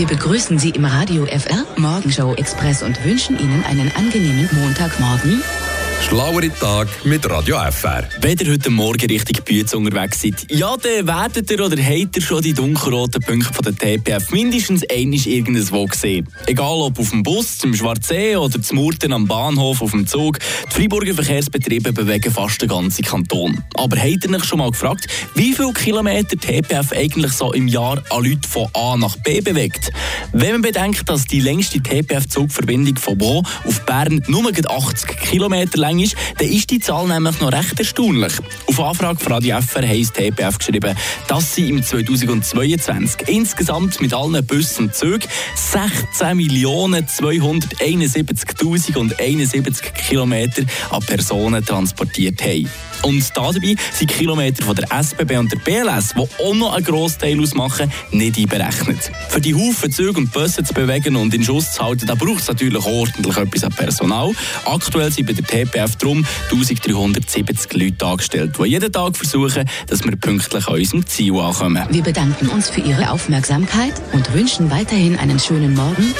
Wir begrüßen Sie im Radio FR Morgenshow Express und wünschen Ihnen einen angenehmen Montagmorgen. Schlauere Tag mit Radio FR. Wenn ihr heute Morgen Richtung Bütz unterwegs seid, ja, dann werdet ihr oder habt ihr schon die dunkelroten Punkte von der TPF mindestens einmal irgendwo gesehen. Egal ob auf dem Bus, zum Schwarzsee oder zum Murten am Bahnhof, auf dem Zug, die Freiburger Verkehrsbetriebe bewegen fast den ganzen Kanton. Aber habt ihr euch schon mal gefragt, wie viele Kilometer TPF eigentlich so im Jahr an Leute von A nach B bewegt? Wenn man bedenkt, dass die längste TPF-Zugverbindung von Bo auf Bern nur 80 Kilometer lang ist, dann ist die Zahl nämlich noch recht erstaunlich. Auf Anfrage von Radio FR heisst TPF geschrieben, dass sie im 2022 insgesamt mit allen Bussen und Zügen 16.271.071 Kilometer an Personen transportiert haben. Und dabei sind Kilometer von der SBB und der BLS, die auch noch einen Grossteil ausmachen, nicht einberechnet. Für die Haufen Züge und Busse zu bewegen und in Schuss zu halten, da braucht es natürlich ordentlich etwas an Personal. Aktuell sind bei der TPF drum 1370 Leute angestellt, die jeden Tag versuchen, dass wir pünktlich an unserem Ziel ankommen. Wir bedanken uns für Ihre Aufmerksamkeit und wünschen weiterhin einen schönen Morgen.